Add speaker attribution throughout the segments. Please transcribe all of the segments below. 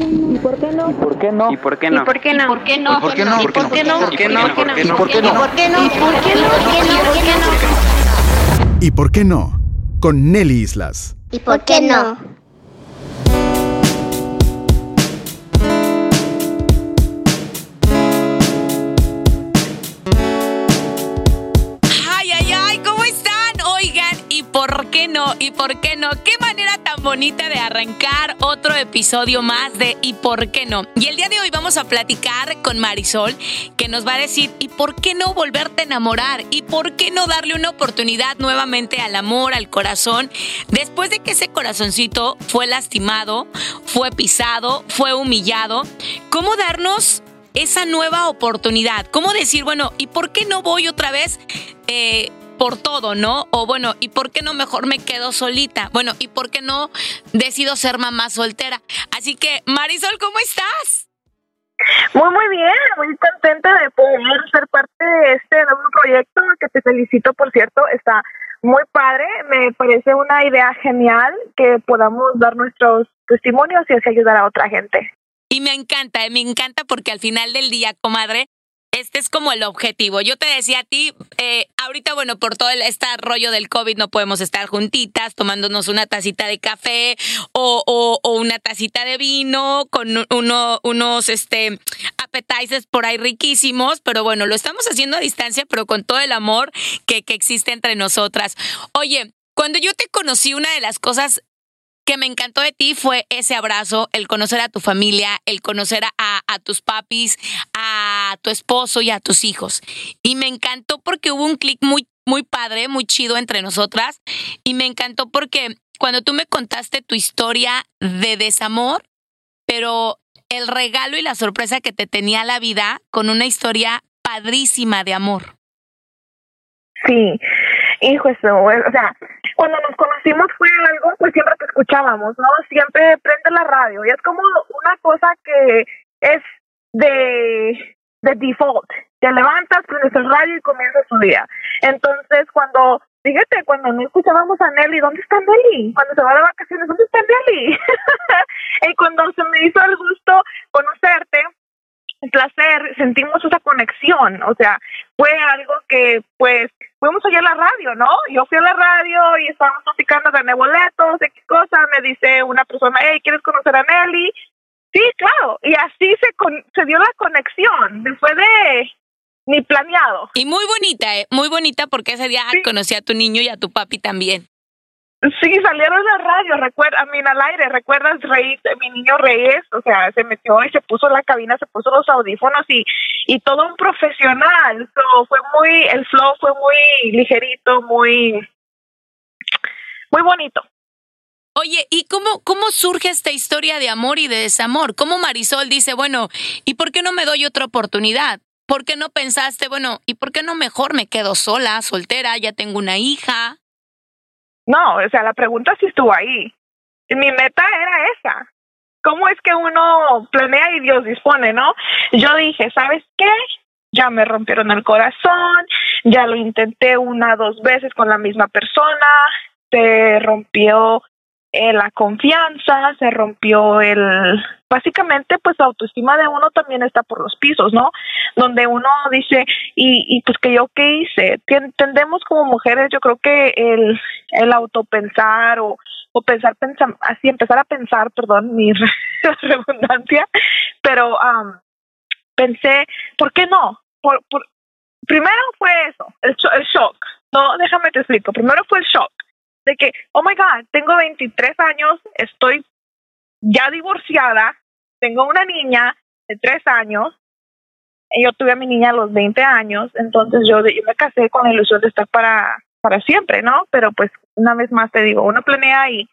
Speaker 1: ¿Y por qué no?
Speaker 2: ¿Y por qué no?
Speaker 3: ¿Y por qué no?
Speaker 4: ¿Y por qué no?
Speaker 5: ¿Por qué no?
Speaker 2: ¿Y por qué no?
Speaker 5: ¿Y por qué no?
Speaker 3: ¿Por qué no?
Speaker 2: ¿Y por qué no?
Speaker 5: ¿Y por qué no?
Speaker 4: ¿Y por qué no?
Speaker 5: ¿Y por qué no?
Speaker 6: ¿Y por qué no? Con Nelly Islas.
Speaker 5: ¿Y por qué no?
Speaker 4: No? ¿Y por qué no? Qué manera tan bonita de arrancar otro episodio más de ¿Y por qué no? Y el día de hoy vamos a platicar con Marisol, que nos va a decir ¿y por qué no volverte a enamorar? ¿Y por qué no darle una oportunidad nuevamente al amor, al corazón? Después de que ese corazoncito fue lastimado, fue pisado, fue humillado, ¿cómo darnos esa nueva oportunidad. ¿Cómo decir, bueno, ¿y por qué no voy otra vez eh, por todo, no? O bueno, ¿y por qué no mejor me quedo solita? Bueno, ¿y por qué no decido ser mamá soltera? Así que, Marisol, ¿cómo estás?
Speaker 7: Muy, muy bien, muy contenta de poder ser parte de este nuevo proyecto que te felicito, por cierto, está muy padre, me parece una idea genial que podamos dar nuestros testimonios y así ayudar a otra gente.
Speaker 4: Y me encanta, eh, me encanta porque al final del día, comadre, este es como el objetivo. Yo te decía a ti, eh, ahorita, bueno, por todo este rollo del COVID no podemos estar juntitas tomándonos una tacita de café o una tacita de vino con uno, unos este, appetizers por ahí riquísimos, pero bueno, lo estamos haciendo a distancia, pero con todo el amor que, que existe entre nosotras. Oye, cuando yo te conocí, una de las cosas que me encantó de ti fue ese abrazo, el conocer a tu familia, el conocer a, tus papis, a tu esposo y a tus hijos. Y me encantó porque hubo un clic muy, muy padre, muy chido entre nosotras. Y me encantó porque cuando tú me contaste tu historia de desamor, pero el regalo y la sorpresa que te tenía la vida con una historia padrísima de amor.
Speaker 7: Sí, hijo, eso, o sea, cuando nos conocimos fue algo, pues siempre te escuchábamos, ¿no? Siempre prende la radio y es como una cosa que es de, de default. Te levantas, prendes el radio y comienza su día. Entonces, cuando, fíjate, cuando no escuchábamos a Nelly, ¿dónde está Nelly? Cuando se va de vacaciones, ¿dónde está Nelly? y cuando se me hizo el gusto conocerte, un placer, sentimos esa conexión, o sea, fue algo que pues fuimos allá a la radio, ¿no? Yo fui a la radio y estábamos platicando de boletos, de qué cosa, me dice una persona, hey, ¿quieres conocer a Nelly? Sí, claro, y así se, con, se dio la conexión, fue de ni planeado.
Speaker 4: Y muy bonita, ¿eh? muy bonita porque ese día sí. conocí a tu niño y a tu papi también.
Speaker 7: Sí, salieron a la radio, recuerda, a mí al aire, ¿recuerdas Reyes, mi niño Reyes? O sea, se metió y se puso la cabina, se puso los audífonos y, y todo un profesional. So, fue muy, el flow fue muy ligerito, muy, muy bonito.
Speaker 4: Oye, ¿y cómo, cómo surge esta historia de amor y de desamor? ¿Cómo Marisol dice, bueno, ¿y por qué no me doy otra oportunidad? ¿Por qué no pensaste, bueno, ¿y por qué no mejor me quedo sola, soltera, ya tengo una hija?
Speaker 7: No, o sea, la pregunta sí estuvo ahí. Mi meta era esa. ¿Cómo es que uno planea y Dios dispone, no? Yo dije, ¿sabes qué? Ya me rompieron el corazón, ya lo intenté una, dos veces con la misma persona, se rompió eh, la confianza, se rompió el... Básicamente, pues la autoestima de uno también está por los pisos, ¿no? Donde uno dice, y, y pues que yo qué hice. Tendemos como mujeres, yo creo que el, el autopensar o, o pensar, pensar, así empezar a pensar, perdón, mi redundancia, pero um, pensé, ¿por qué no? Por, primero fue eso, el, el shock. No, déjame te explico. Primero fue el shock de que, oh my God, tengo 23 años, estoy ya divorciada, tengo una niña de 3 años, yo tuve a mi niña a los 20 años, entonces yo, yo me casé con la ilusión de estar para, para siempre, ¿no? Pero pues una vez más te digo, uno planea y,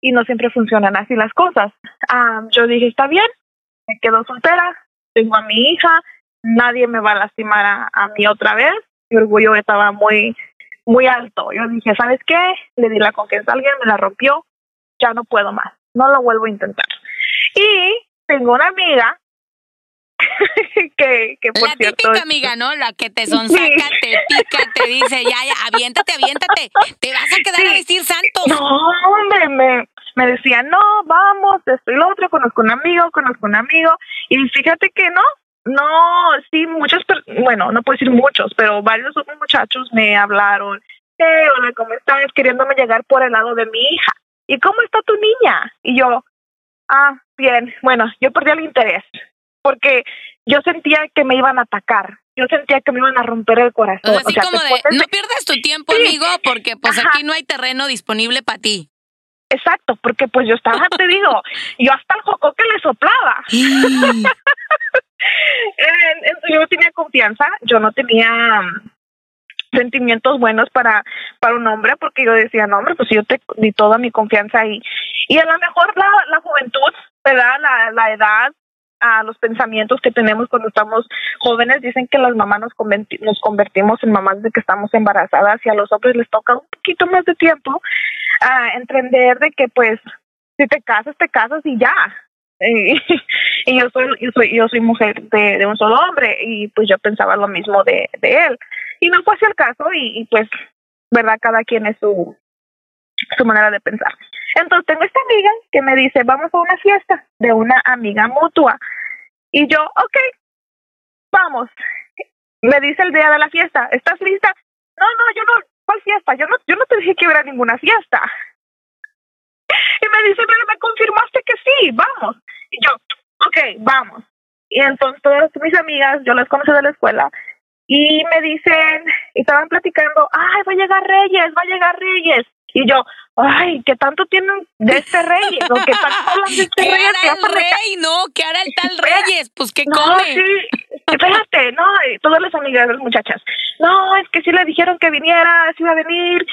Speaker 7: y no siempre funcionan así las cosas. Um, yo dije, está bien, me quedo soltera, tengo a mi hija, nadie me va a lastimar a, a mí otra vez, mi orgullo estaba muy muy alto. Yo dije, ¿sabes qué? Le di la confianza a alguien, me la rompió, ya no puedo más, no lo vuelvo a intentar. Y tengo una amiga que, que por
Speaker 4: la
Speaker 7: cierto,
Speaker 4: típica amiga, ¿no? La que te sonsaca, sí. te pica, te dice, ya, ya, aviéntate, aviéntate, te vas a quedar sí. a decir santos.
Speaker 7: No, hombre, me, me decía, no, vamos, esto y lo otro, conozco un amigo, conozco un amigo, y fíjate que no, no, sí, muchos, bueno, no puedo decir muchos, pero varios otros muchachos me hablaron, hey, hola, ¿cómo estás? Queriéndome llegar por el lado de mi hija. ¿Y cómo está tu niña? Y yo, ah, bien, bueno, yo perdí el interés, porque yo sentía que me iban a atacar, yo sentía que me iban a romper el corazón.
Speaker 4: Así como de, no pierdas tu tiempo, amigo, porque pues aquí no hay terreno disponible para ti.
Speaker 7: Exacto, porque pues yo estaba, te digo, yo hasta el joco que le soplaba. yo no tenía confianza, yo no tenía mm, sentimientos buenos para, para un hombre, porque yo decía, no, hombre, pues yo te di toda mi confianza ahí. Y a lo mejor la, la juventud, ¿verdad? La, la edad, a los pensamientos que tenemos cuando estamos jóvenes. Dicen que las mamás nos, nos convertimos en mamás de que estamos embarazadas y a los hombres les toca un poquito más de tiempo a entender de que pues si te casas, te casas y ya. Y, yo soy, yo soy, yo soy mujer de, de, un solo hombre y pues yo pensaba lo mismo de, de él. Y no fue así el caso y, pues, verdad, cada quien es su, su manera de pensar. Entonces tengo esta amiga que me dice, vamos a una fiesta de una amiga mutua. Y yo, ok, vamos. Me dice el día de la fiesta, ¿estás lista? No, no, yo no, ¿cuál fiesta? Yo no, yo no te dije que hubiera ninguna fiesta. Y me dice, pero me confirmaste que sí, vamos. Y yo, ok, vamos. Y entonces todas mis amigas, yo las conocí de la escuela, y me dicen, y estaban platicando, ay, va a llegar Reyes, va a llegar Reyes. Y yo, ay, ¿qué tanto tienen de este rey? ¿O qué tanto hablan de este
Speaker 4: ¿Qué
Speaker 7: rey?
Speaker 4: hará el rey? No, ¿qué hará el tal Reyes? Pues, ¿qué
Speaker 7: no,
Speaker 4: come?
Speaker 7: sí, espérate, no, todas las amigas de las muchachas, no, es que sí le dijeron que viniera, sí iba a venir,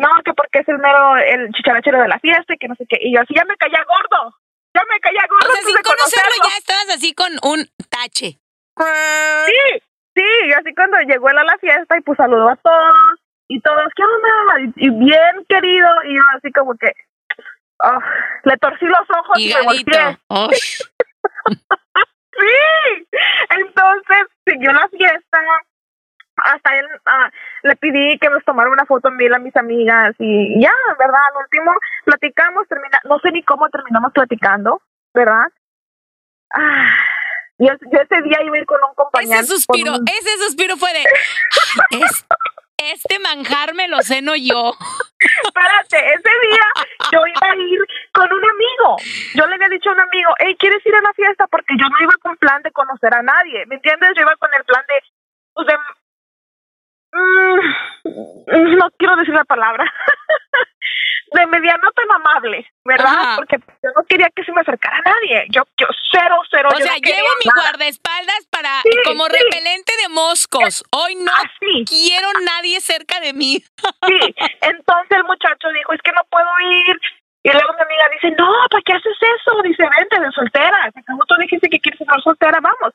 Speaker 7: no, que porque es el mero, el chicharachero de la fiesta, y que no sé qué, y yo así ya me caía gordo, ya me caía gordo.
Speaker 4: O sea, sin conocerlo
Speaker 7: conocerlo.
Speaker 4: ya estabas así con un tache.
Speaker 7: Sí, sí, y así cuando llegó él a la fiesta y pues saludó a todos y todos, ¿qué onda? Y, y bien querido, y yo así como que ah, le torcí los ojos y, me
Speaker 4: Higadito.
Speaker 7: volteé.
Speaker 4: Uy.
Speaker 7: Sí, entonces siguió la fiesta. Hasta él ah, le pedí que nos tomara una foto en mí a mis amigas y ya, ¿verdad? Al último platicamos, termina, no sé ni cómo terminamos platicando, ¿verdad? Ah, yo, yo ese día iba a ir con un compañero.
Speaker 4: Ese suspiro, ese suspiro fue de. "Ay, es- este manjar me lo ceno yo.
Speaker 7: Espérate, ese día yo iba a ir con un amigo. Yo le había dicho a un amigo, hey, ¿quieres ir a la fiesta? Porque yo no iba con plan de conocer a nadie, ¿me entiendes? Yo iba con el plan de, pues de, mm, no quiero decir la palabra, de mediano tan amable, ¿verdad?
Speaker 4: Ajá.
Speaker 7: Porque yo no quería que se me acercara a nadie. Yo, yo cero, cero.
Speaker 4: O
Speaker 7: yo
Speaker 4: sea,
Speaker 7: no
Speaker 4: llevo mi
Speaker 7: nada.
Speaker 4: guardaespaldas para
Speaker 7: Sí,
Speaker 4: como
Speaker 7: sí.
Speaker 4: repelente de moscos. Hoy no
Speaker 7: Así.
Speaker 4: quiero nadie cerca de mí.
Speaker 7: Sí, entonces el muchacho dijo, es que no puedo ir. Y luego mi amiga dice, no, ¿para qué haces eso? Dice, vente de soltera. Acabó, tú dijiste que quieres estar soltera, vamos.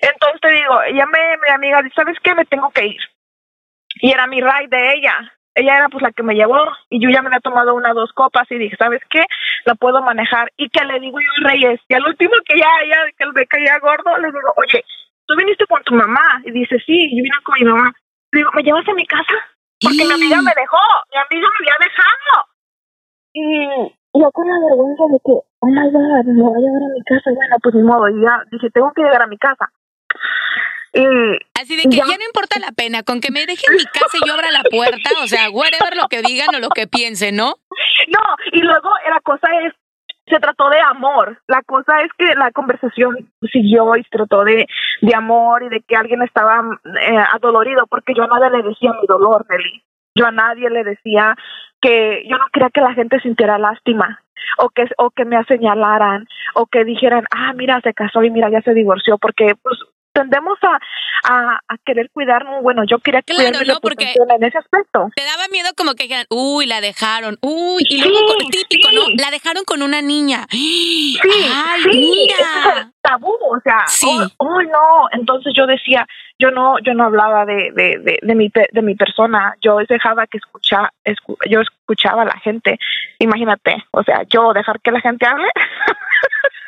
Speaker 7: Entonces te digo, ella me, mi amiga dice, ¿sabes qué? Me tengo que ir. Y era mi ride de ella. Ella era pues la que me llevó y yo ya me había tomado una dos copas y dije, ¿sabes qué? La puedo manejar. Y que le digo yo a Reyes, y al último que ya, ya, que me caía gordo, le digo, oye, ¿tú viniste con tu mamá? Y dice, sí, yo vine con mi mamá. Le digo, ¿me llevas a mi casa? Porque mi amiga me dejó, mi amiga me había dejado. Y yo con la vergüenza de que, oh my god, me voy a llegar a mi casa. Bueno, pues ni modo, y ya dije, tengo que llegar a mi casa. Y
Speaker 4: Así de que
Speaker 7: Ya.
Speaker 4: ya no importa la pena, con que me dejen mi casa y yo abra la puerta, o sea, whatever lo que digan o lo que piensen, ¿no?
Speaker 7: no, y luego la cosa es, se trató de amor. La cosa es que la conversación siguió y se trató de, de amor y de que alguien estaba eh, adolorido porque yo a nadie le decía mi dolor, Nelly. Yo a nadie le decía que yo no quería que la gente sintiera lástima o que o que me señalaran o que dijeran, ah, mira, se casó y mira, ya se divorció porque pues tendemos a, a, a querer cuidarnos. Bueno, yo quería
Speaker 4: Claro, ¿no? Porque-
Speaker 7: en ese aspecto.
Speaker 4: Te daba miedo como que dijeran, uy, la dejaron, uy, y
Speaker 7: Sí,
Speaker 4: luego típico,
Speaker 7: sí.
Speaker 4: ¿no? La dejaron con una niña.
Speaker 7: Sí,
Speaker 4: Ay,
Speaker 7: sí, es tabú, o sea,
Speaker 4: Sí.
Speaker 7: oh, oh, no, entonces yo decía, yo no, yo no hablaba de, de, de, de mi, de mi persona, yo dejaba que escucha, escu- yo escuchaba a la gente, imagínate, o sea, yo dejar que la gente hable,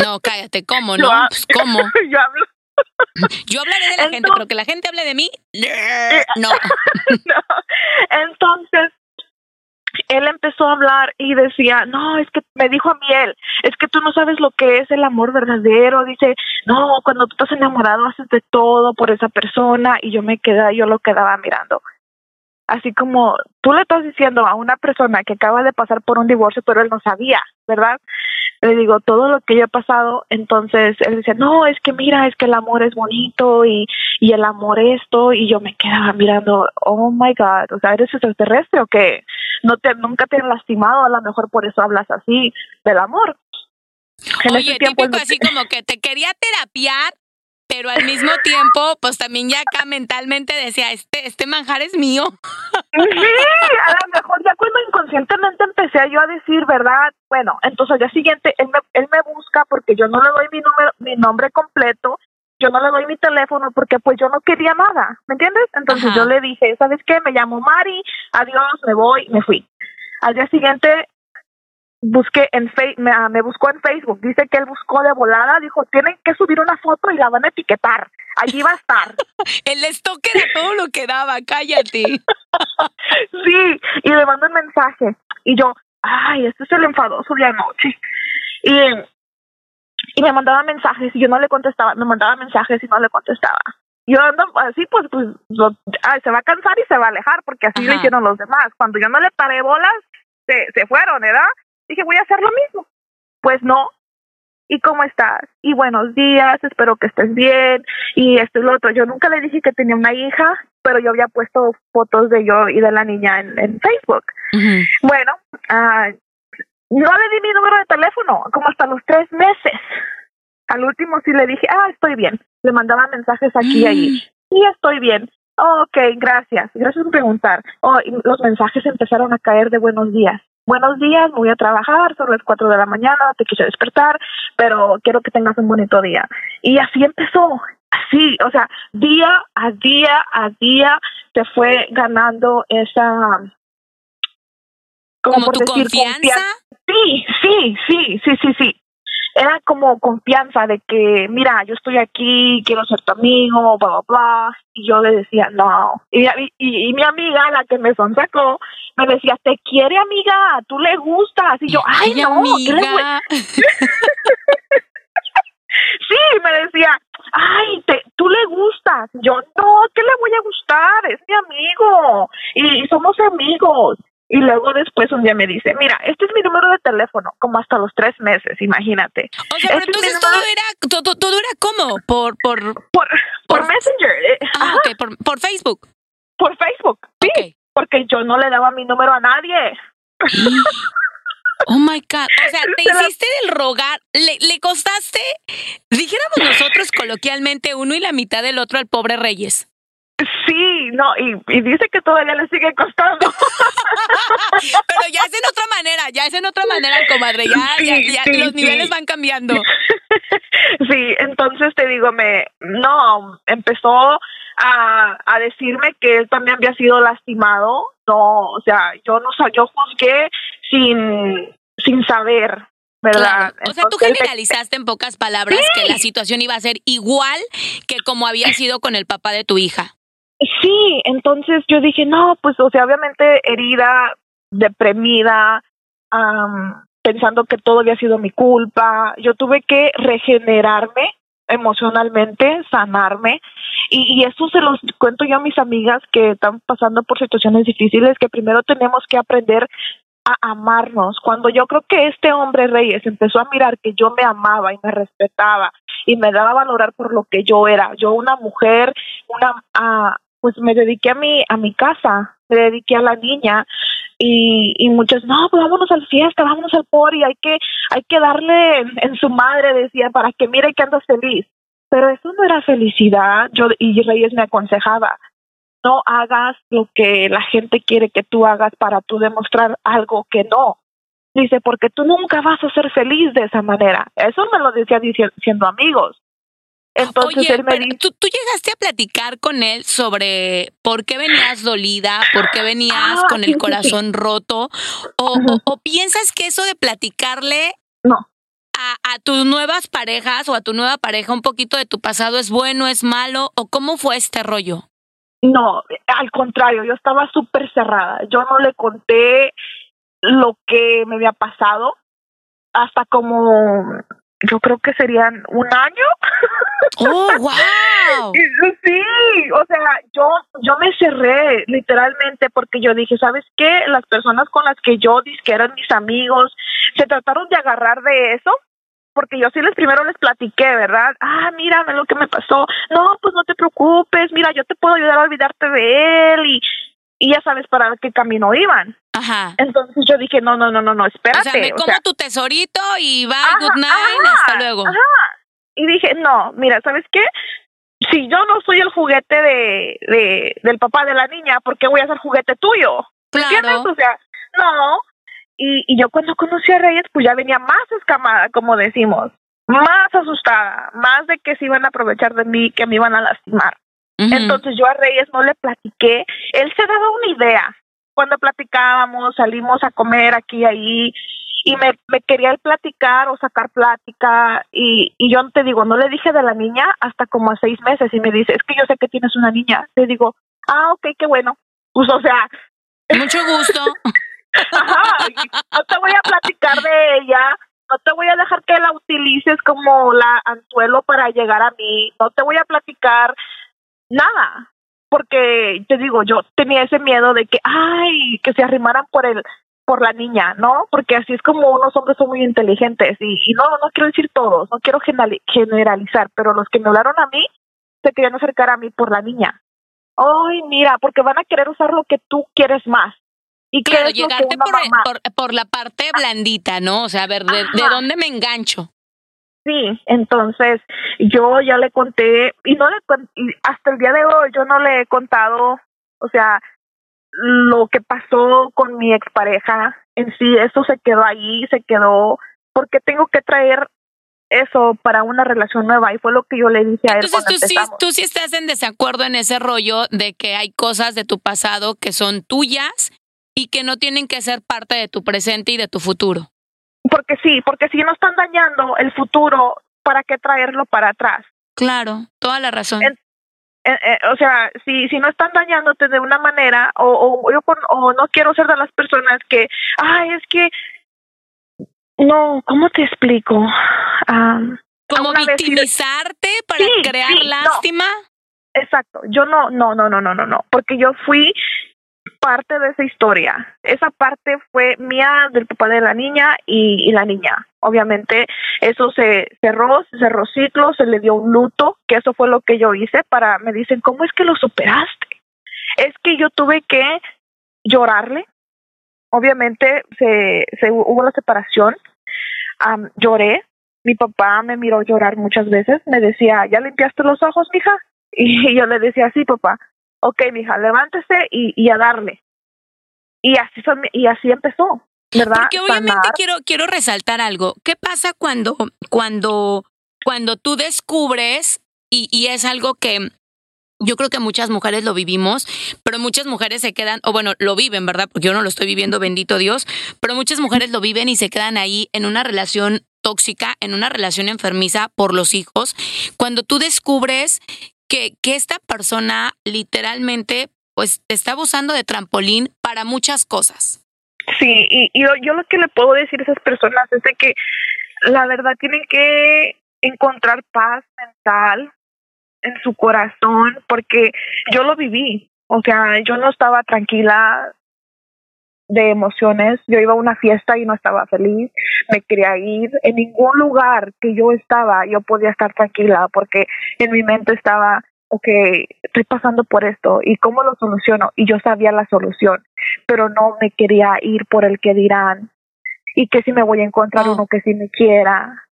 Speaker 4: No, cállate, ¿cómo, no? Pues, ¿cómo?
Speaker 7: yo hablo,
Speaker 4: Yo hablaré de la gente, pero que la gente hable de mí, no.
Speaker 7: no. entonces, él empezó a hablar y decía, no, es que me dijo a mí él, es que tú no sabes lo que es el amor verdadero. Dice, no, cuando tú estás enamorado haces de todo por esa persona y yo me quedaba, yo lo quedaba mirando. Así como tú le estás diciendo a una persona que acaba de pasar por un divorcio, pero él no sabía, ¿verdad? Le digo todo lo que yo he pasado, entonces él dice, no, es que mira, es que el amor es bonito y, y el amor esto, y yo me quedaba mirando, oh my God, o sea, ¿eres extraterrestre o qué? No te, nunca te han lastimado, a lo mejor por eso hablas así del amor.
Speaker 4: En Oye, típico así como que te quería terapiar, pero al mismo tiempo, pues también ya acá mentalmente decía, este, este manjar es mío.
Speaker 7: Sí, a lo mejor ya cuando inconscientemente empecé yo a decir, ¿verdad? Bueno, entonces al día siguiente él me, él me busca porque yo no le doy mi número, mi nombre completo, yo no le doy mi teléfono porque pues yo no quería nada, ¿me entiendes? Entonces yo le dije, ¿sabes qué? Me llamo Mari, adiós, me voy, me fui. Al día siguiente busqué en me, ah, me, buscó en Facebook, dice que él buscó de volada, dijo, tienen que subir una foto y la van a etiquetar, allí va a estar.
Speaker 4: el estoque de todo lo que daba, cállate.
Speaker 7: sí, y le mandó un mensaje, y yo, ay, este es el enfadoso de anoche. Y, y me mandaba mensajes y yo no le contestaba, me mandaba mensajes y no le contestaba. Yo ando así, pues, pues se va a cansar y se va a alejar, porque así le hicieron los demás. Cuando yo no le paré bolas, se, se fueron, ¿verdad? Dije, voy a hacer lo mismo. Pues no. ¿Y cómo estás? Y buenos días, espero que estés bien. Y esto y lo otro. Yo nunca le dije que tenía una hija, pero yo había puesto fotos de yo y de la niña en, Facebook. Bueno, uh, no le di mi número de teléfono, como hasta los tres meses. Al último sí le dije, ah, estoy bien. Le mandaba mensajes aquí y allí. Sí, estoy bien. ok, gracias. Gracias por preguntar. Oh, y los mensajes empezaron a caer de buenos días buenos días, voy a trabajar, son las cuatro de la mañana, te quise despertar, pero quiero que tengas un bonito día. Y así empezó, así, o sea, día a día a día se fue ganando esa...
Speaker 4: ¿Como, tu confianza?
Speaker 7: Sí, sí, sí, sí, sí, sí era como confianza de que, mira, yo estoy aquí, quiero ser tu amigo, bla, bla, bla. Y yo le decía, no. Y, y, mi amiga, la que me sonsacó, me decía, te quiere, amiga, tú le gustas. Y yo, ay, no, amiga. sí, me decía, ay, te, tú le gustas. Yo, no, ¿qué le voy a gustar? Es mi amigo. Y somos amigos. Y luego después un día me dice, mira, este es mi número de teléfono, como hasta los tres meses, imagínate.
Speaker 4: O sea, pero este entonces todo era, todo, todo era como por, por,
Speaker 7: por, por, Messenger. Eh,
Speaker 4: ah, ok, por, por Facebook.
Speaker 7: Por Facebook, sí. Porque yo no le daba mi número a nadie.
Speaker 4: Oh my God. O sea, te hiciste del rogar. Le, le costaste, dijéramos nosotros coloquialmente, uno y la mitad del otro al pobre Reyes.
Speaker 7: Sí, no, y, y, dice que todavía le sigue costando.
Speaker 4: Pero ya es en otra manera, ya es en otra manera, comadre, ya, ya, los niveles van cambiando.
Speaker 7: Sí, entonces te digo, me, no, empezó a, a decirme que él también había sido lastimado, no, o sea, yo no, yo juzgué sin, sin saber, ¿verdad?
Speaker 4: O sea, tú generalizaste en pocas palabras que la situación iba a ser igual que como había sido con el papá de tu hija.
Speaker 7: Sí, entonces yo dije, no, pues, o sea, obviamente herida, deprimida, pensando que todo había sido mi culpa. Yo tuve que regenerarme emocionalmente, sanarme. Y, y eso se los cuento yo a mis amigas que están pasando por situaciones difíciles, que primero tenemos que aprender a amarnos. Cuando yo creo que este hombre Reyes empezó a mirar que yo me amaba y me respetaba y me daba a valorar por lo que yo era, yo una mujer, una ah, pues me dediqué a mi a mi casa, me dediqué a la niña y, y muchos no pues vámonos al fiesta vámonos al y hay que hay que darle en, su madre decía para que mire que andas feliz pero eso no era felicidad yo y Reyes me aconsejaba no hagas lo que la gente quiere que tú hagas para tú demostrar algo que no. Dice, porque tú nunca vas a ser feliz de esa manera. Eso me lo decía diciendo amigos. Entonces él me dice,
Speaker 4: ¿tú, ¿tú, llegaste a platicar con él sobre por qué venías dolida, por qué venías ah, con el corazón roto, o, o, piensas que eso de platicarle
Speaker 7: no.
Speaker 4: A, a, tus nuevas parejas o a tu nueva pareja un poquito de tu pasado es bueno, es malo, o cómo fue este rollo?
Speaker 7: No, al contrario, yo estaba súper cerrada. Yo no le conté lo que me había pasado hasta como yo creo que serían un año.
Speaker 4: ¡Oh, wow!
Speaker 7: sí, o sea, yo, yo me cerré literalmente porque yo dije, ¿sabes qué? Las personas con las que yo dije que eran mis amigos, se trataron de agarrar de eso porque yo sí les primero les platiqué, ¿verdad? Ah, mira, lo que me pasó. No, pues no te preocupes, mira, yo te puedo ayudar a olvidarte de él y, y ya sabes para qué camino iban.
Speaker 4: Ajá.
Speaker 7: Entonces yo dije, no, no, no, no, no, espérate.
Speaker 4: O sea, me como tu tesorito y bye, good night, hasta luego.
Speaker 7: Ajá. Y dije, no, mira, ¿sabes qué? Si yo no soy el juguete de, de del papá de la niña, ¿por qué voy a ser juguete tuyo?
Speaker 4: Claro.
Speaker 7: O sea, no. Y, y yo cuando conocí a Reyes, pues ya venía más escamada, como decimos, más asustada, más de que se iban a aprovechar de mí, que me iban a lastimar. Entonces yo a Reyes no le platiqué, él se daba una idea. Cuando platicábamos, salimos a comer aquí y ahí, y me, me quería platicar o sacar plática, y, y yo te digo, no le dije de la niña hasta como a seis meses, y me dice, es que yo sé que tienes una niña. Le digo, ah, ok, qué bueno. Pues o sea...
Speaker 4: Mucho gusto.
Speaker 7: Ajá, no te voy a platicar de ella, no te voy a dejar que la utilices como la anzuelo para llegar a mí, no te voy a platicar nada, porque te digo, yo tenía ese miedo de que, ay, que se arrimaran por el por la niña, ¿no? Porque así es como unos hombres son muy inteligentes y, y no, no quiero decir todos, no quiero generalizar, pero los que me hablaron a mí se querían acercar a mí por la niña. Ay, mira, porque van a querer usar lo que tú quieres más.
Speaker 4: Y claro, llegarte por, por, la parte blandita, ¿no? O sea, a ver, ¿de, dónde me engancho?
Speaker 7: Sí, entonces yo ya le conté, y no le hasta el día de hoy yo no le he contado, o sea, lo que pasó con mi expareja en sí, eso se quedó ahí, se quedó, porque tengo que traer eso para una relación nueva y fue lo que yo le dije a él.
Speaker 4: Entonces tú sí, tú sí estás en desacuerdo en ese rollo de que hay cosas de tu pasado que son tuyas y que no tienen que ser parte de tu presente y de tu futuro.
Speaker 7: Porque sí, porque si no están dañando el futuro, ¿para qué traerlo para atrás?
Speaker 4: Claro, toda la razón.
Speaker 7: Eh, eh, o sea, si, si no están dañándote de una manera, o, o yo o no quiero ser de las personas que, ay, es que, no, ¿cómo te explico? Um,
Speaker 4: ¿Como victimizarte para crear lástima?
Speaker 7: Exacto, yo no, no, no, no, no, no, no, porque yo fui parte de esa historia. Esa parte fue mía, del papá de la niña y, la niña. Obviamente eso se cerró, se cerró ciclo, se le dio un luto, que eso fue lo que yo hice para, me dicen, ¿cómo es que lo superaste? Es que yo tuve que llorarle. Obviamente se, se hubo la separación, lloré, mi papá me miró llorar muchas veces, me decía, ¿ya limpiaste los ojos, mija? Y yo le decía, sí, papá ok, mija, levántese y, y a darle. Y así, fue, y así empezó, ¿verdad?
Speaker 4: Porque obviamente quiero, quiero resaltar algo. ¿Qué pasa cuando, cuando, cuando tú descubres, y, y es algo que yo creo que muchas mujeres lo vivimos, pero muchas mujeres se quedan, o bueno, lo viven, ¿verdad? Porque yo no lo estoy viviendo, bendito Dios, pero muchas mujeres lo viven y se quedan ahí en una relación tóxica, en una relación enfermiza por los hijos. Cuando tú descubres que, que esta persona literalmente pues está abusando de trampolín para muchas cosas.
Speaker 7: Sí, y, y yo, lo que le puedo decir a esas personas es de que la verdad tienen que encontrar paz mental en su corazón porque yo lo viví, o sea, yo no estaba tranquila de emociones. Yo iba a una fiesta y no estaba feliz, me quería ir. En ningún lugar que yo estaba yo podía estar tranquila porque en mi mente estaba, ok, estoy pasando por esto y cómo lo soluciono. Y yo sabía la solución, pero no me quería ir por el que dirán y que si me voy a encontrar uno que si me quiera,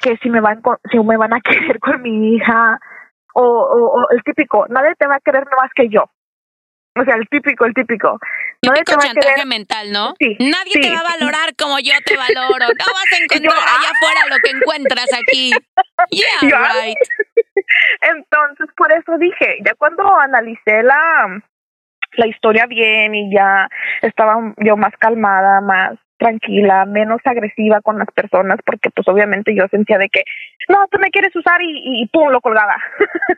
Speaker 7: que si me van, si me van a querer con mi hija. O, o, o el típico, nadie te va a querer más que yo. O sea, el típico, el típico.
Speaker 4: Típico chantaje mental, ¿no?
Speaker 7: Sí,
Speaker 4: Nadie te va a valorar como yo te valoro. No vas a encontrar allá afuera lo que encuentras aquí. Yeah, right.
Speaker 7: Entonces, por eso dije, ya cuando analicé la, la historia bien y ya estaba yo más calmada, más tranquila, menos agresiva con las personas, porque pues obviamente yo sentía de que, no, tú me quieres usar y, y pum, lo colgaba.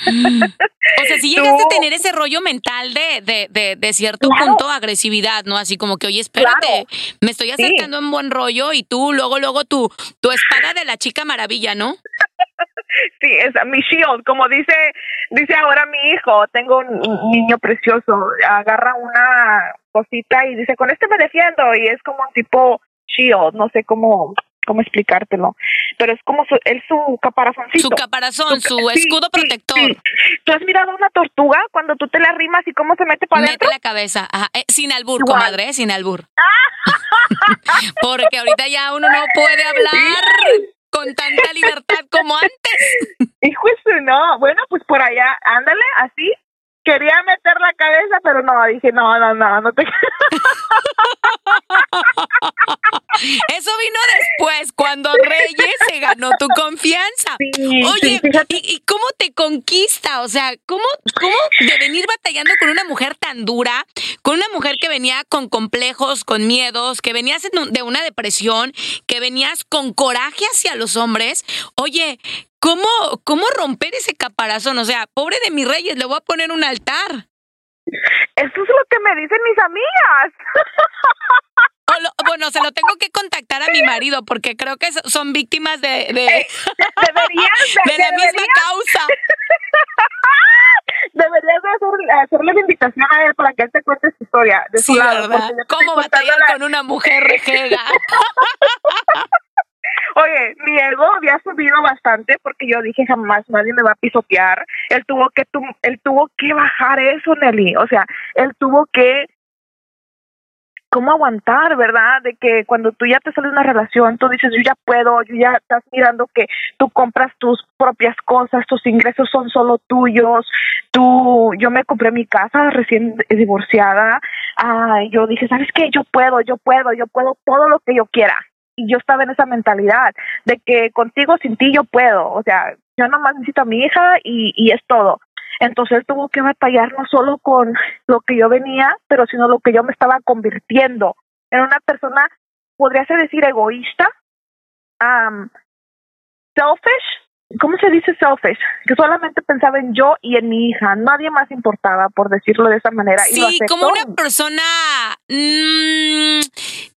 Speaker 4: o sea, si llegaste a tener ese rollo mental de, de, de, de cierto punto agresividad, ¿no? Así como que, oye, espérate, me estoy acercando en buen rollo y tú luego, luego tu, tu espada de la chica maravilla, ¿no?
Speaker 7: Sí, es mi shield, como dice, dice ahora mi hijo, tengo un niño precioso, agarra una cosita y dice, con este me defiendo, y es como un tipo shield, no sé cómo, cómo explicártelo, pero es como su, él su caparazoncito.
Speaker 4: Su caparazón, su, escudo protector.
Speaker 7: ¿Tú has mirado una tortuga cuando tú te la rimas y cómo se mete para adentro?
Speaker 4: Mete la cabeza, eh, sin albur, comadre, ¿eh? sin albur. Porque ahorita ya uno no puede hablar con tanta libertad como antes.
Speaker 7: Hijo eso, no. Bueno, pues por allá, ándale, así. Quería meter la cabeza, pero no, dije, no, no, no, no te...
Speaker 4: Eso vino después, cuando Reyes se ganó tu confianza. Oye, ¿y, cómo te conquista? O sea, ¿cómo, ¿cómo de venir batallando con una mujer tan dura, con una mujer que venía con complejos, con miedos, que venías de una depresión, que venías con coraje hacia los hombres? Oye, ¿cómo, cómo romper ese caparazón? O sea, pobre de mis Reyes, le voy a poner un altar.
Speaker 7: Eso es lo que me dicen mis amigas.
Speaker 4: bueno, se lo tengo que contactar a mi marido porque creo que son víctimas de, de,
Speaker 7: de,
Speaker 4: la misma causa.
Speaker 7: Deberías hacerle la invitación a él para que él te cuente su historia. De
Speaker 4: sí, ¿verdad? ¿Cómo batallar con una mujer rejega?
Speaker 7: Oye, mi ego había subido bastante porque yo dije jamás nadie me va a pisotear. Él tuvo que él tuvo que bajar eso, Nelly. O sea, él tuvo que cómo aguantar, ¿verdad? De que cuando tú ya te sales de una relación, tú dices, yo ya puedo, yo ya estás mirando que tú compras tus propias cosas, tus ingresos son solo tuyos, tú, yo me compré mi casa recién divorciada, ah, yo dije, ¿sabes qué? Yo puedo, yo puedo, yo puedo todo lo que yo quiera. Y yo estaba en esa mentalidad de que contigo, sin ti, yo puedo. O sea, yo nomás necesito a mi hija y, y es todo. Entonces él tuvo que batallar no solo con lo que yo venía, pero sino lo que yo me estaba convirtiendo en una persona, podría ser decir egoísta, um, selfish, ¿cómo se dice selfish? Que solamente pensaba en yo y en mi hija, nadie más importaba, por decirlo de esa manera.
Speaker 4: Sí, como una persona... Mm,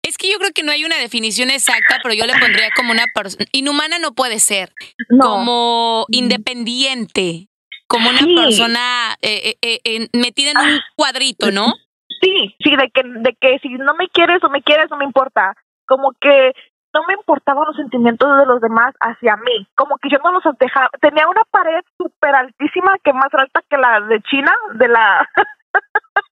Speaker 4: es que yo creo que no hay una definición exacta, pero yo le pondría como una persona... Inhumana no puede ser. Como independiente como una persona eh, eh, eh, metida en un cuadrito, ¿no?
Speaker 7: Sí, sí, de que, de que si no me quieres o me quieres, no me importa. Como que no me importaban los sentimientos de los demás hacia mí. Como que yo no los dejaba. Tenía una pared súper altísima, que más alta que la de China, de la...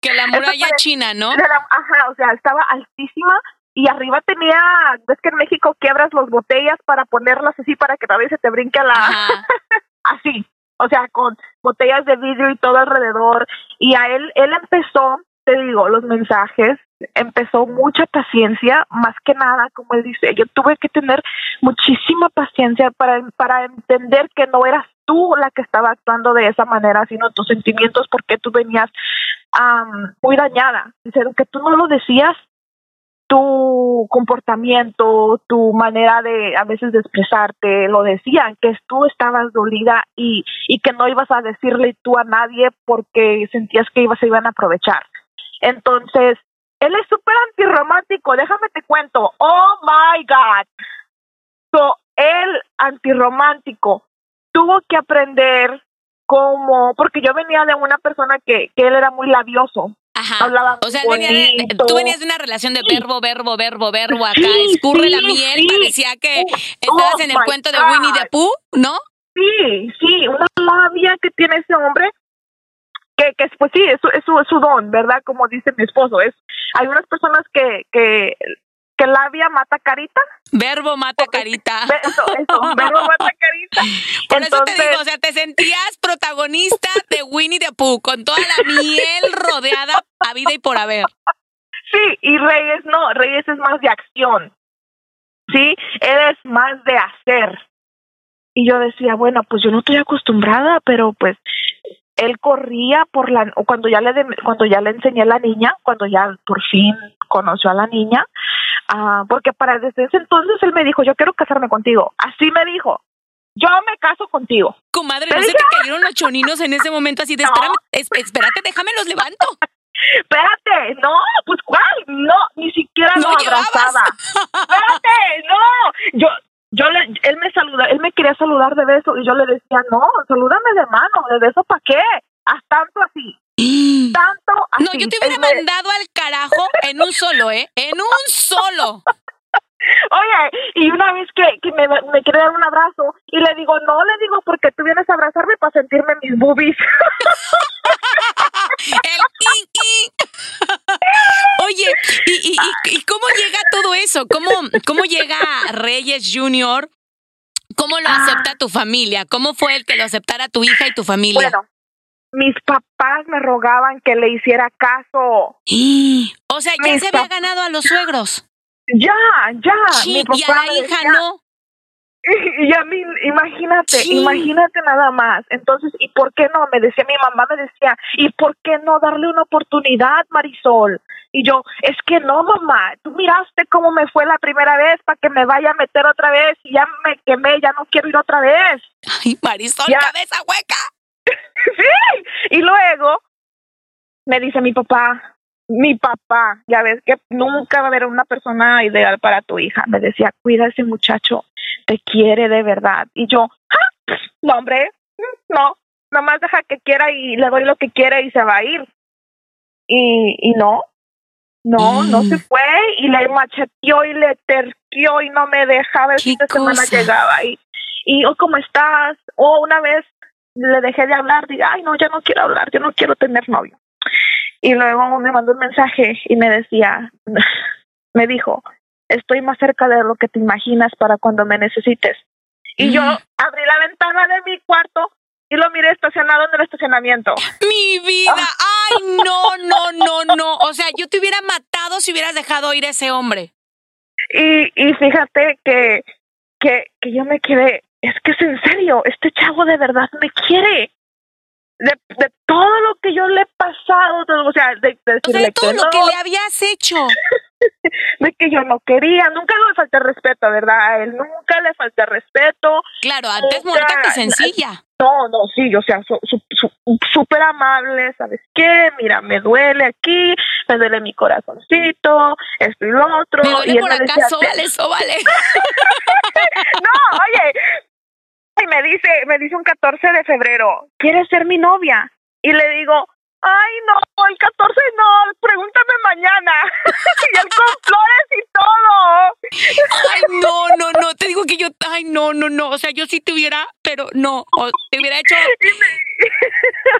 Speaker 4: que la muralla china, ¿no?
Speaker 7: ajá, o sea, estaba altísima y arriba tenía, ves que en México quiebras las botellas para ponerlas así para que vez se te brinque la... así o sea, con botellas de vidrio y todo alrededor. Y a él, él empezó, te digo, los mensajes, empezó mucha paciencia, más que nada, como él dice, yo tuve que tener muchísima paciencia para, para entender que no eras tú la que estaba actuando de esa manera, sino tus sentimientos, porque tú venías muy dañada. Dice, que tú no lo decías, tu comportamiento, tu manera de a veces de expresarte, lo decían, que tú estabas dolida y, y que no ibas a decirle tú a nadie porque sentías que ibas, se iban a aprovechar. Entonces, él es súper antirromántico, déjame te cuento, oh my God. So, él antirromántico tuvo que aprender cómo, porque yo venía de una persona que, que él era muy labioso,
Speaker 4: Ajá. o sea, tú venías de una relación de verbo, verbo, verbo, verbo acá, escurre la miel, parecía que estabas oh en el cuento de Winnie the Pooh, ¿no?
Speaker 7: Sí, sí, una labia que tiene ese hombre que, que pues sí, es, es, su, es su don, ¿verdad? Como dice mi esposo, es hay unas personas que, que que labia mata carita.
Speaker 4: Verbo mata carita.
Speaker 7: Eso, eso, verbo mata carita.
Speaker 4: Por eso te digo, o sea, te sentías protagonista de Winnie the Pooh, con toda la miel rodeada a vida y por haber.
Speaker 7: Sí, y Reyes no, Reyes es más de acción. Sí, él es más de hacer. Y yo decía, bueno, pues yo no estoy acostumbrada, pero pues él corría por la cuando ya le cuando ya le enseñé a la niña, cuando ya por fin conoció a la niña, Ah, porque para desde ese entonces él me dijo, yo quiero casarme contigo. Así me dijo. Yo me caso contigo.
Speaker 4: Comadre, ¿no se te cayeron los choninos en ese momento así de, espérame, espérate, déjame los levanto?
Speaker 7: Espérate, no, pues cuál, no, ni siquiera lo abrazaba. Espérate, no, yo, yo le, él me saluda, él me quería saludar de beso y yo le decía, no, salúdame de mano, de beso para qué, haz tanto así. Tanto así.
Speaker 4: No, yo te hubiera mandado al carajo en un solo, ¿eh? En un solo.
Speaker 7: Oye, y una vez que, que me, me quiere dar un abrazo y le digo, no, le digo, porque tú vienes a abrazarme para sentirme mis boobies.
Speaker 4: El Oye, ¿y, y, y, cómo llega todo eso? ¿Cómo, ¿Cómo llega Reyes Junior? ¿Cómo lo ah. acepta tu familia? ¿Cómo fue el que lo aceptara tu hija y tu familia?
Speaker 7: Bueno, mis papás me rogaban que le hiciera caso.
Speaker 4: O sea, ya se había ganado a los suegros.
Speaker 7: Ya, ya.
Speaker 4: mi papá y a la hija no.
Speaker 7: Y, a mí, imagínate, imagínate nada más. Entonces, ¿y por qué no? Me decía mi mamá, me decía, ¿y por qué no darle una oportunidad, Marisol? Y yo, es que no, mamá, tú miraste cómo me fue la primera vez para que me vaya a meter otra vez y ya me quemé, ya no quiero ir otra vez.
Speaker 4: Ay, Marisol, cabeza hueca.
Speaker 7: Sí, y luego me dice mi papá, mi papá, ya ves que nunca va a haber una persona ideal para tu hija. Me decía, cuida a ese muchacho, te quiere de verdad. Y yo, ¡Ah! no, hombre, no, nomás deja que quiera y le doy lo que quiere y se va a ir. Y, y no, no, no se mm. fue y le macheteó y le terqueó y no me dejaba esta semana llegaba. Y, y, oh, ¿cómo estás? O una vez le dejé de hablar, diga, ay, no, ya no quiero hablar, yo no quiero tener novio. Y luego me mandó un mensaje y me decía, me dijo, estoy más cerca de lo que te imaginas para cuando me necesites. Y yo abrí la ventana de mi cuarto y lo miré estacionado en el estacionamiento.
Speaker 4: Mi vida, ah. ay, no, no, no, no. O sea, yo te hubiera matado si hubieras dejado ir a ese hombre.
Speaker 7: Y, y fíjate que, que, que yo me quedé, es que es en serio, este chavo de verdad me quiere de, de, todo lo que yo le he pasado, o sea, de,
Speaker 4: de, todo lo que le habías hecho.
Speaker 7: de que yo no quería, nunca le falté respeto, ¿verdad? A él nunca le falté respeto.
Speaker 4: Claro, antes muerta que sencilla.
Speaker 7: No, no, sí, o sea, súper amable, ¿sabes qué? Mira, me duele aquí, me duele mi corazoncito, esto y lo otro.
Speaker 4: Me duele y por acá, sóbale, sóbale.
Speaker 7: y me dice, me dice un 14 de febrero, ¿quieres ser mi novia? Y le digo, ay no, el 14 no, pregúntame mañana. y él con flores y todo.
Speaker 4: ay no, no, no, te digo que yo, ay no, no, no, o sea, yo sí te hubiera, pero no, te hubiera hecho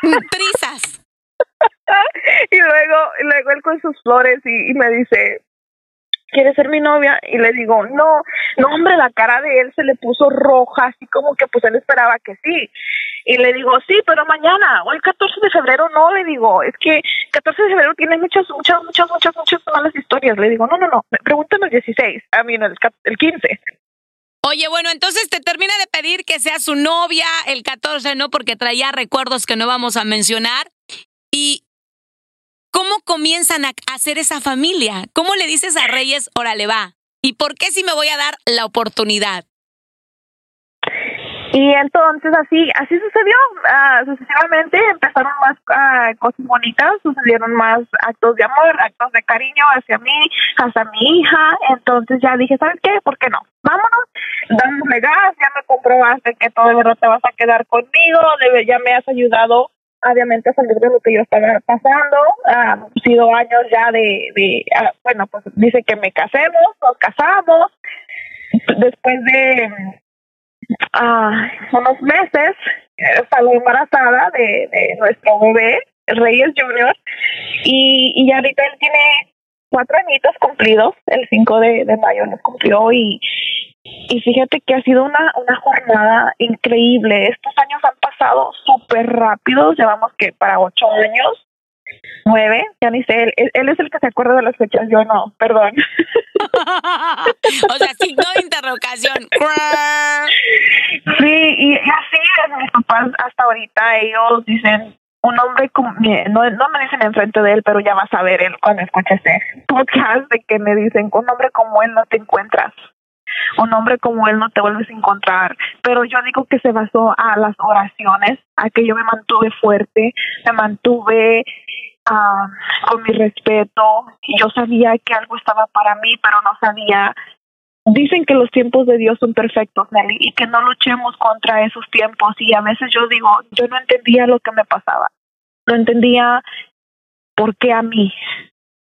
Speaker 4: trizas.
Speaker 7: y luego, luego él con sus flores y me dice, ¿quieres ser mi novia? Y le digo, no, no, hombre, la cara de él se le puso roja, así como que pues él esperaba que sí. Y le digo, sí, pero mañana, o el 14 de febrero no, le digo, es que 14 de febrero tiene muchas, muchas, muchas, muchas, muchas malas historias. Le digo, no, no, no, pregúntame el 16, a mí, el, el 15.
Speaker 4: Oye, bueno, entonces te termina de pedir que sea su novia el 14, ¿no? Porque traía recuerdos que no vamos a mencionar. Y ¿Cómo comienzan a hacer esa familia? ¿Cómo le dices a Reyes, órale va? ¿Y por qué si me voy a dar la oportunidad?
Speaker 7: Y entonces así así sucedió. Uh, sucesivamente empezaron más uh, cosas bonitas, sucedieron más actos de amor, actos de cariño hacia mí, hacia mi hija. Entonces ya dije, ¿sabes qué? ¿Por qué no? Vámonos, dándole gas, ya me comprobaste que todo de verdad te vas a quedar conmigo, ya me has ayudado obviamente salir de lo que yo estaba pasando. Han sido años ya de, de ah, bueno, pues dice que me casemos, nos casamos. Después de ah, unos meses, salí embarazada de, de nuestro bebé, Reyes Junior, y, y ahorita él tiene cuatro añitos cumplidos, el 5 de, de mayo nos cumplió y, y fíjate que ha sido una, una jornada increíble. Estos años han pasado súper rápido. Llevamos que para ocho años, nueve, ya ni sé. Él, él, es el que se acuerda de las fechas, yo no, perdón.
Speaker 4: o sea, signo de interrogación.
Speaker 7: sí, y así es. Mis papás hasta ahorita, ellos dicen, un hombre como, no, no me dicen enfrente de él, pero ya vas a ver él cuando escuches este podcast de que me dicen, un hombre como él no te encuentras. Un hombre como él no te vuelves a encontrar. Pero yo digo que se basó a las oraciones, a que yo me mantuve fuerte, me mantuve ah, con mi respeto. Y yo sabía que algo estaba para mí, pero no sabía Dicen que los tiempos de Dios son perfectos, Nelly, y que no luchemos contra esos tiempos. Y a veces yo digo, yo no entendía lo que me pasaba. No entendía por qué a mí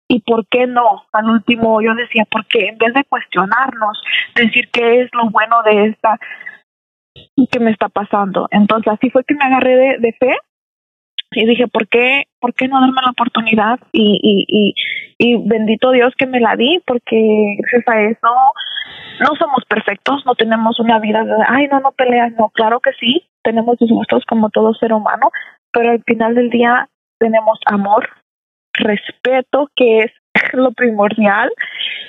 Speaker 7: y por qué no. Al último yo decía, porque en vez de cuestionarnos, decir qué es lo bueno de esta que me está pasando. Entonces así fue que me agarré de, de fe y dije, ¿por qué, ¿por qué no darme la oportunidad? Y, y, y, y bendito Dios que me la di, porque gracias a eso no somos perfectos, no tenemos una vida de, ay, no, no peleas, no, claro que sí, tenemos disgustos como todo ser humano, pero al final del día tenemos amor, respeto, que es lo primordial,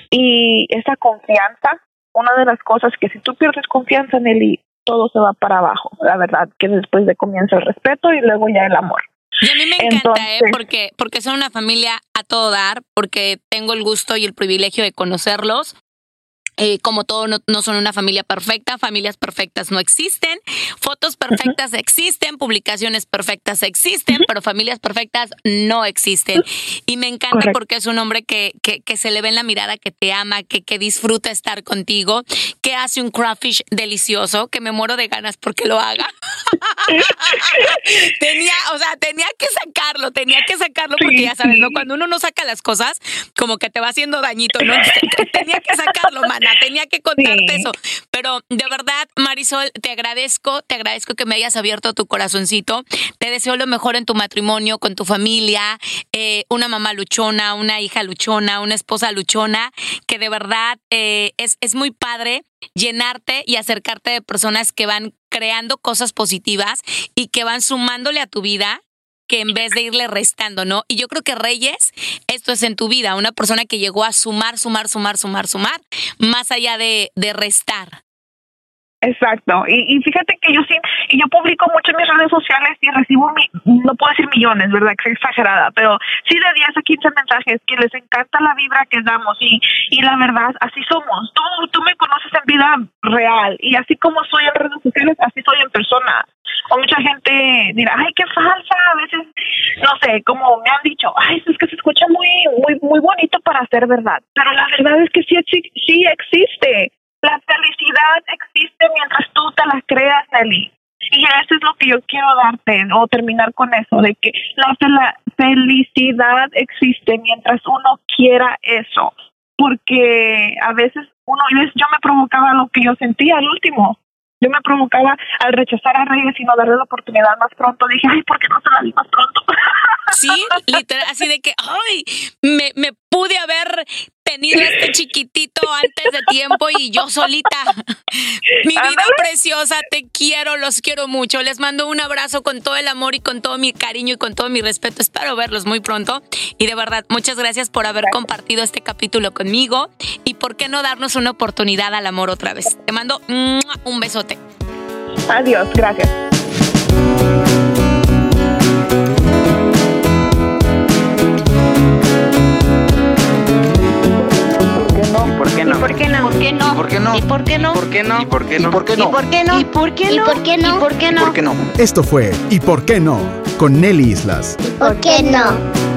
Speaker 7: y esa confianza, una de las cosas que si tú pierdes confianza en él y todo se va para abajo, la verdad, que después de comienza el respeto y luego ya el amor.
Speaker 4: Y a mí me encanta, ¿eh? porque, porque son una familia a todo dar, porque tengo el gusto y el privilegio de conocerlos. Eh, como todo, no, son una familia perfecta, familias perfectas no existen, fotos perfectas existen, publicaciones perfectas existen, pero familias perfectas no existen. Y me encanta porque es un hombre que, que, que, se le ve en la mirada que te ama, que, que disfruta estar contigo, que hace un crawfish delicioso, que me muero de ganas porque lo haga. tenía, o sea, tenía que sacarlo, tenía que sacarlo porque ya sabes, ¿no? Cuando uno no saca las cosas, como que te va haciendo dañito, ¿no? tenía que sacarlo, man tenía que contarte eso. Pero de verdad, Marisol, te agradezco, te agradezco que me hayas abierto tu corazoncito. Te deseo lo mejor en tu matrimonio, con tu familia, eh, una mamá luchona, una hija luchona, una esposa luchona, que de verdad eh, es, es muy padre llenarte y acercarte de personas que van creando cosas positivas y que van sumándole a tu vida que en vez de irle restando, ¿no? Y yo creo que Reyes, esto es en tu vida, una persona que llegó a sumar, sumar, sumar, sumar, sumar, más allá de, de restar.
Speaker 7: Exacto. Y, fíjate que yo sí, y yo publico mucho en mis redes sociales y recibo, no puedo decir millones, ¿verdad? Que es exagerada, pero sí de 10 a 15 mensajes que les encanta la vibra que damos y, y la verdad, así somos. Tú, tú me conoces en vida real y así como soy en redes sociales, así soy en persona. O mucha gente dirá, ay, qué falsa, a veces, no sé, como me han dicho, ay, es que se escucha muy, muy, muy bonito para ser verdad. Pero la verdad es que sí, sí existe la felicidad existe mientras tú te la creas, Nelly. Y eso es lo que yo quiero darte, o terminar con eso, de que la, felicidad existe mientras uno quiera eso. Porque a veces uno, yo me provocaba lo que yo sentía al último. Yo me provocaba al rechazar a Reyes y no darle la oportunidad más pronto. Dije, ay, ¿por qué no se la di más pronto?
Speaker 4: Sí, literal, así de que, ay, me, me pude haber tenido este chiquitito antes de tiempo y yo solita. Mi vida preciosa, te quiero, los quiero mucho. Les mando un abrazo con todo el amor y con todo mi cariño y con todo mi respeto. Espero verlos muy pronto. Y de verdad, muchas gracias por haber compartido este capítulo conmigo. Y por qué no darnos una oportunidad al amor otra vez. Te mando un besote.
Speaker 7: Adiós, gracias.
Speaker 1: Qué no? ¿Por qué no?
Speaker 2: ¿Por qué no?
Speaker 1: ¿Y por qué no?
Speaker 2: ¿Por qué no?
Speaker 1: ¿Y por qué no?
Speaker 2: ¿Y por qué no?
Speaker 1: ¿Y por qué no? ¿Y por qué no?
Speaker 3: ¿Y por qué no?
Speaker 1: ¿Y por qué no?
Speaker 2: ¿Y por qué no?
Speaker 6: Esto fue ¿Y por qué no? con Nelly Islas.
Speaker 3: ¿Por qué no?